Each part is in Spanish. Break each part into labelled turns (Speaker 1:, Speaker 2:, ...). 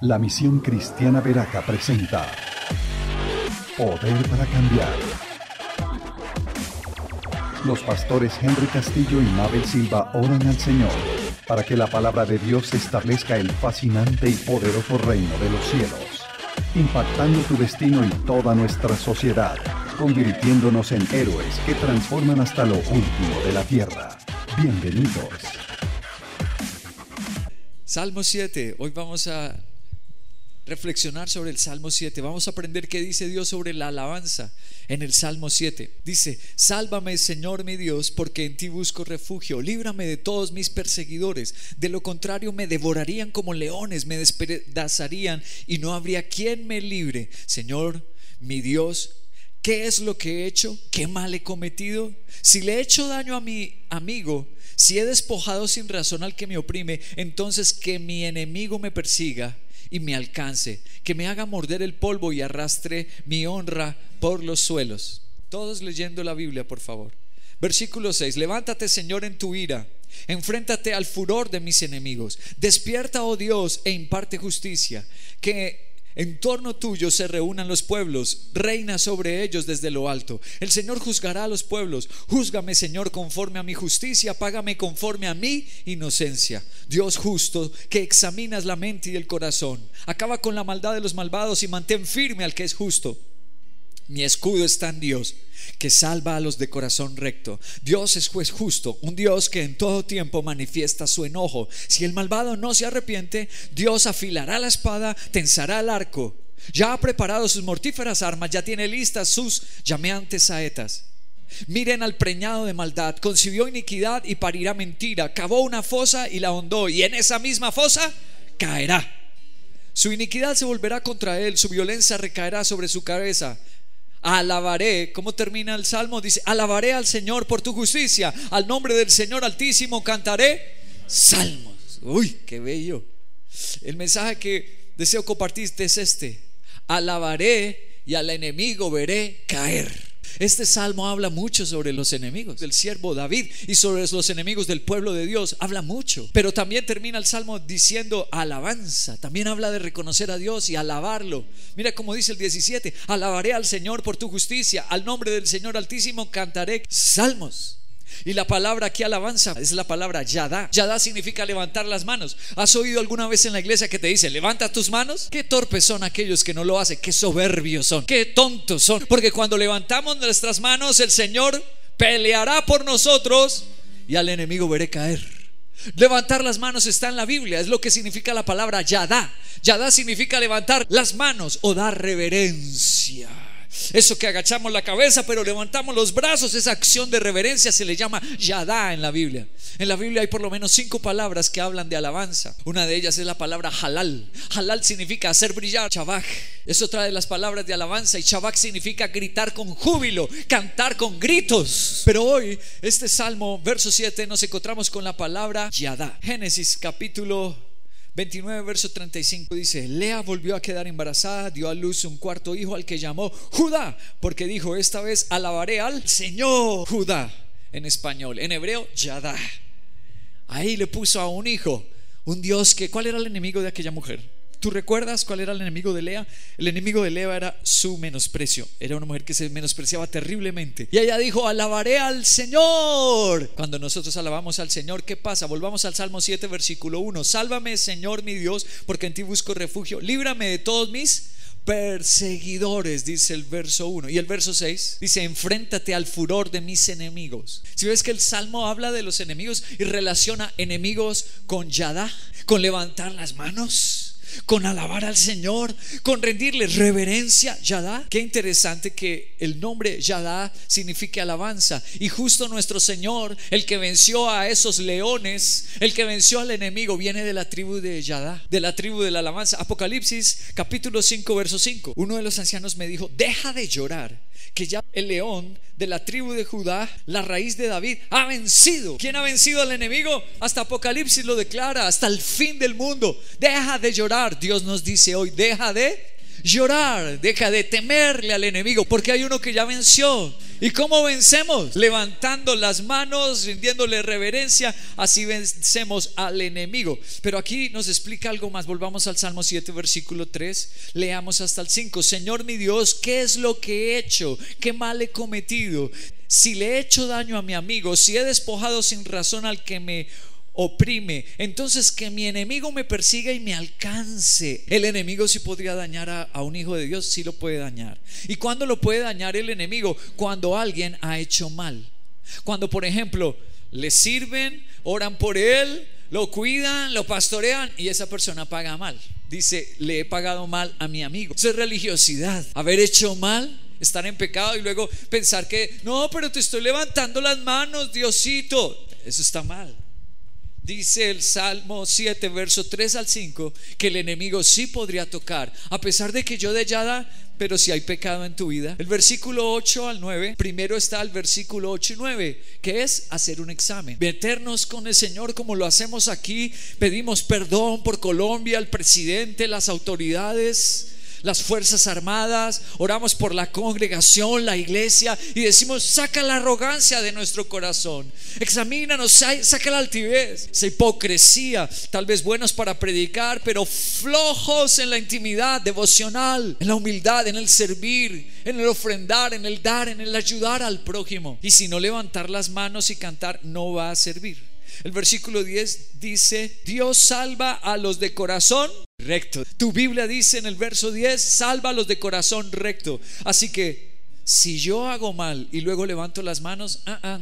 Speaker 1: La Misión Cristiana Veraca presenta Poder para Cambiar. Los pastores Henry Castillo y Mabel Silva oran al Señor para que la palabra de Dios establezca el fascinante y poderoso reino de los cielos, impactando tu destino y toda nuestra sociedad, convirtiéndonos en héroes que transforman hasta lo último de la tierra. Bienvenidos.
Speaker 2: Salmo 7, hoy vamos a reflexionar sobre el Salmo 7. Vamos a aprender qué dice Dios sobre la alabanza en el Salmo 7. Dice, sálvame Señor mi Dios, porque en ti busco refugio. Líbrame de todos mis perseguidores. De lo contrario me devorarían como leones, me despedazarían y no habría quien me libre. Señor mi Dios, ¿qué es lo que he hecho? ¿Qué mal he cometido? Si le he hecho daño a mi amigo, si he despojado sin razón al que me oprime, entonces que mi enemigo me persiga y me alcance, que me haga morder el polvo y arrastre mi honra por los suelos. Todos leyendo la Biblia, por favor. Versículo 6. Levántate, Señor, en tu ira. Enfréntate al furor de mis enemigos. Despierta, oh Dios, e imparte justicia. Que en torno tuyo se reúnan los pueblos, reina sobre ellos desde lo alto. El Señor juzgará a los pueblos. Júzgame, Señor, conforme a mi justicia, págame conforme a mi inocencia. Dios justo, que examinas la mente y el corazón. Acaba con la maldad de los malvados y mantén firme al que es justo. Mi escudo está en Dios, que salva a los de corazón recto. Dios es juez justo, un Dios que en todo tiempo manifiesta su enojo. Si el malvado no se arrepiente, Dios afilará la espada, tensará el arco. Ya ha preparado sus mortíferas armas, ya tiene listas sus llameantes saetas. Miren al preñado de maldad, concibió iniquidad y parirá mentira, cavó una fosa y la hondó, y en esa misma fosa caerá. Su iniquidad se volverá contra él, su violencia recaerá sobre su cabeza alabaré, ¿cómo termina el salmo? Dice, alabaré al Señor por tu justicia, al nombre del Señor Altísimo cantaré salmos. Uy, qué bello. El mensaje que deseo compartirte es este, alabaré y al enemigo veré caer. Este salmo habla mucho sobre los enemigos del siervo David y sobre los enemigos del pueblo de Dios. Habla mucho. Pero también termina el salmo diciendo alabanza. También habla de reconocer a Dios y alabarlo. Mira cómo dice el 17. Alabaré al Señor por tu justicia. Al nombre del Señor Altísimo cantaré salmos. Y la palabra aquí alabanza es la palabra yada. Yada significa levantar las manos. ¿Has oído alguna vez en la iglesia que te dice, levanta tus manos? Qué torpes son aquellos que no lo hacen, qué soberbios son, qué tontos son. Porque cuando levantamos nuestras manos, el Señor peleará por nosotros y al enemigo veré caer. Levantar las manos está en la Biblia, es lo que significa la palabra yada. Yada significa levantar las manos o dar reverencia. Eso que agachamos la cabeza pero levantamos los brazos, esa acción de reverencia se le llama yadá en la Biblia. En la Biblia hay por lo menos cinco palabras que hablan de alabanza. Una de ellas es la palabra halal. Halal significa hacer brillar. Chabaj. Eso trae las palabras de alabanza y chabaj significa gritar con júbilo, cantar con gritos. Pero hoy, este salmo, verso 7, nos encontramos con la palabra yadá. Génesis capítulo 29, verso 35 dice, Lea volvió a quedar embarazada, dio a luz un cuarto hijo al que llamó Judá, porque dijo, esta vez alabaré al Señor Judá en español, en hebreo, Yadá. Ahí le puso a un hijo, un Dios que, ¿cuál era el enemigo de aquella mujer? ¿Tú recuerdas cuál era el enemigo de Lea? El enemigo de Lea era su menosprecio. Era una mujer que se menospreciaba terriblemente. Y ella dijo, alabaré al Señor. Cuando nosotros alabamos al Señor, ¿qué pasa? Volvamos al Salmo 7, versículo 1. Sálvame, Señor mi Dios, porque en ti busco refugio. Líbrame de todos mis perseguidores, dice el verso 1. Y el verso 6 dice, enfréntate al furor de mis enemigos. Si ves que el Salmo habla de los enemigos y relaciona enemigos con Yadá, con levantar las manos con alabar al Señor, con rendirle reverencia, Yadá. Qué interesante que el nombre Yadá signifique alabanza. Y justo nuestro Señor, el que venció a esos leones, el que venció al enemigo, viene de la tribu de Yadá, de la tribu de la alabanza. Apocalipsis capítulo 5, verso 5. Uno de los ancianos me dijo, deja de llorar que ya el león de la tribu de Judá, la raíz de David, ha vencido. ¿Quién ha vencido al enemigo? Hasta Apocalipsis lo declara, hasta el fin del mundo. Deja de llorar, Dios nos dice hoy, deja de llorar, deja de temerle al enemigo, porque hay uno que ya venció ¿Y cómo vencemos? Levantando las manos, rindiéndole reverencia, así vencemos al enemigo. Pero aquí nos explica algo más. Volvamos al Salmo 7, versículo 3. Leamos hasta el 5. Señor mi Dios, ¿qué es lo que he hecho? ¿Qué mal he cometido? Si le he hecho daño a mi amigo, si he despojado sin razón al que me oprime. Entonces que mi enemigo me persiga y me alcance. El enemigo sí podría dañar a, un hijo de Dios, sí lo puede dañar. ¿Y cuándo lo puede dañar el enemigo? Cuando alguien ha hecho mal. Cuando, por ejemplo, le sirven, oran por él, lo cuidan, lo pastorean y esa persona paga mal. Dice, le he pagado mal a mi amigo. Eso es religiosidad. Haber hecho mal estar en pecado y luego pensar que, no, pero te estoy levantando las manos, Diosito. Eso está mal. Dice el Salmo 7, verso 3 al 5, que el enemigo sí podría tocar, a pesar de que yo de da pero si hay pecado en tu vida. El versículo 8 al 9, primero está el versículo 8 y 9, que es hacer un examen. Meternos con el Señor como lo hacemos aquí, pedimos perdón por Colombia, el presidente, las autoridades las Fuerzas Armadas, oramos por la congregación, la iglesia y decimos, saca la arrogancia de nuestro corazón, examínanos, saca la altivez, esa hipocresía, tal vez buenos para predicar, pero flojos en la intimidad devocional, en la humildad, en el servir, en el ofrendar, en el dar, en el ayudar al prójimo. Y si no levantar las manos y cantar, no va a servir. El versículo 10 dice, Dios salva a los de corazón recto. Tu Biblia dice en el verso 10, salva a los de corazón recto. Así que si yo hago mal y luego levanto las manos, ah, ah,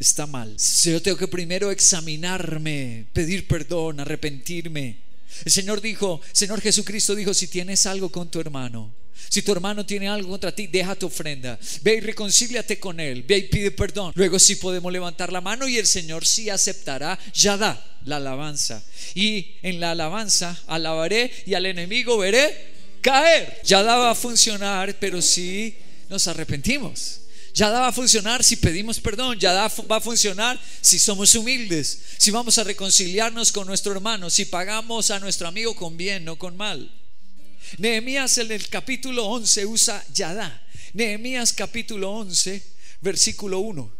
Speaker 2: está mal. Si yo tengo que primero examinarme, pedir perdón, arrepentirme. El Señor dijo, Señor Jesucristo dijo, si tienes algo con tu hermano, si tu hermano tiene algo contra ti, deja tu ofrenda. Ve y reconcíliate con él. Ve y pide perdón. Luego sí podemos levantar la mano y el Señor sí aceptará. Ya da la alabanza. Y en la alabanza alabaré y al enemigo veré caer. Ya da va a funcionar, pero si nos arrepentimos. Ya va a funcionar si pedimos perdón. Ya va a funcionar si somos humildes. Si vamos a reconciliarnos con nuestro hermano. Si pagamos a nuestro amigo con bien, no con mal. Nehemías en el capítulo 11 usa Yadá. Nehemías capítulo 11, versículo 1.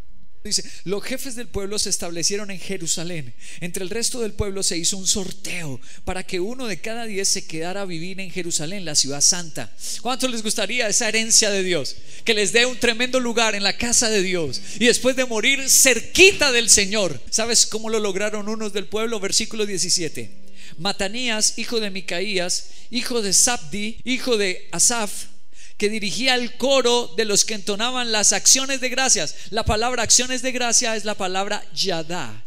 Speaker 2: Dice, los jefes del pueblo se establecieron en Jerusalén. Entre el resto del pueblo se hizo un sorteo para que uno de cada diez se quedara a vivir en Jerusalén, la ciudad santa. ¿Cuánto les gustaría esa herencia de Dios? Que les dé un tremendo lugar en la casa de Dios y después de morir cerquita del Señor. ¿Sabes cómo lo lograron unos del pueblo? Versículo 17. Matanías, hijo de Micaías, hijo de Sabdi, hijo de Asaf, que dirigía el coro de los que entonaban las acciones de gracias. La palabra acciones de gracia es la palabra yadá.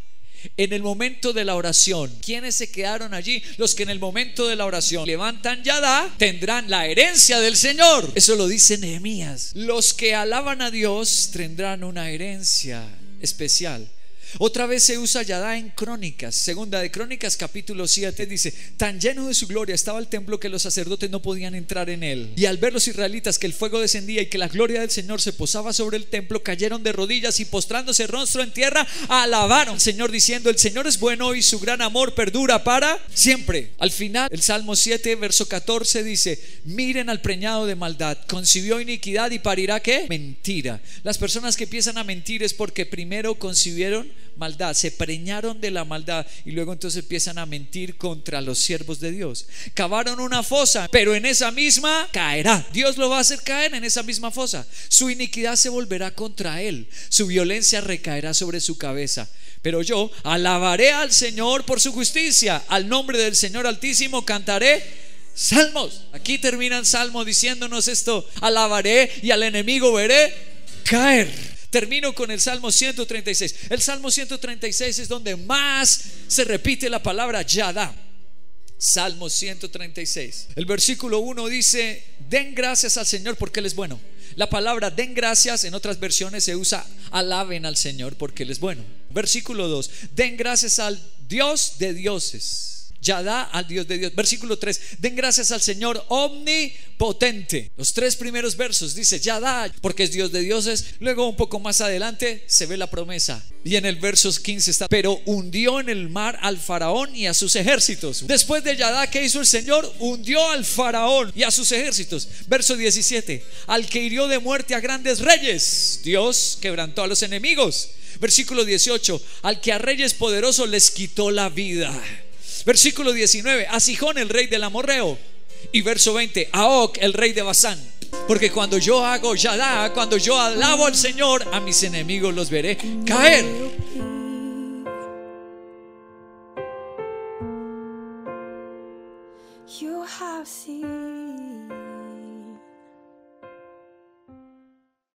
Speaker 2: En el momento de la oración, ¿quiénes se quedaron allí? Los que en el momento de la oración levantan yadá tendrán la herencia del Señor. Eso lo dice Nehemías. Los que alaban a Dios tendrán una herencia especial. Otra vez se usa Yadá en Crónicas, segunda de Crónicas capítulo 7 dice, tan lleno de su gloria estaba el templo que los sacerdotes no podían entrar en él. Y al ver los israelitas que el fuego descendía y que la gloria del Señor se posaba sobre el templo, cayeron de rodillas y postrándose rostro en tierra, alabaron al Señor diciendo, el Señor es bueno y su gran amor perdura para siempre. Al final, el Salmo 7, verso 14 dice, miren al preñado de maldad, concibió iniquidad y parirá qué? Mentira. Las personas que empiezan a mentir es porque primero concibieron maldad, se preñaron de la maldad y luego entonces empiezan a mentir contra los siervos de Dios. Cavaron una fosa, pero en esa misma caerá. Dios lo va a hacer caer en esa misma fosa. Su iniquidad se volverá contra él, su violencia recaerá sobre su cabeza. Pero yo alabaré al Señor por su justicia, al nombre del Señor Altísimo cantaré salmos. Aquí termina el salmo diciéndonos esto, alabaré y al enemigo veré caer. Termino con el Salmo 136. El Salmo 136 es donde más se repite la palabra Yada. Salmo 136. El versículo 1 dice, den gracias al Señor porque Él es bueno. La palabra den gracias en otras versiones se usa alaben al Señor porque Él es bueno. Versículo 2, den gracias al Dios de dioses. Yadá al Dios de Dios. Versículo 3. Den gracias al Señor omnipotente. Los tres primeros versos dice Yadá, porque es Dios de dioses. Luego un poco más adelante se ve la promesa. Y en el verso 15 está, pero hundió en el mar al faraón y a sus ejércitos. Después de Yadá, ¿qué hizo el Señor? Hundió al faraón y a sus ejércitos. Verso 17, al que hirió de muerte a grandes reyes. Dios quebrantó a los enemigos. Versículo 18, al que a reyes poderosos les quitó la vida. Versículo 19, a Sijón el rey del amorreo. Y verso 20, a Og el rey de Basán. Porque cuando yo hago Yadá, cuando yo alabo al Señor, a mis enemigos los veré caer.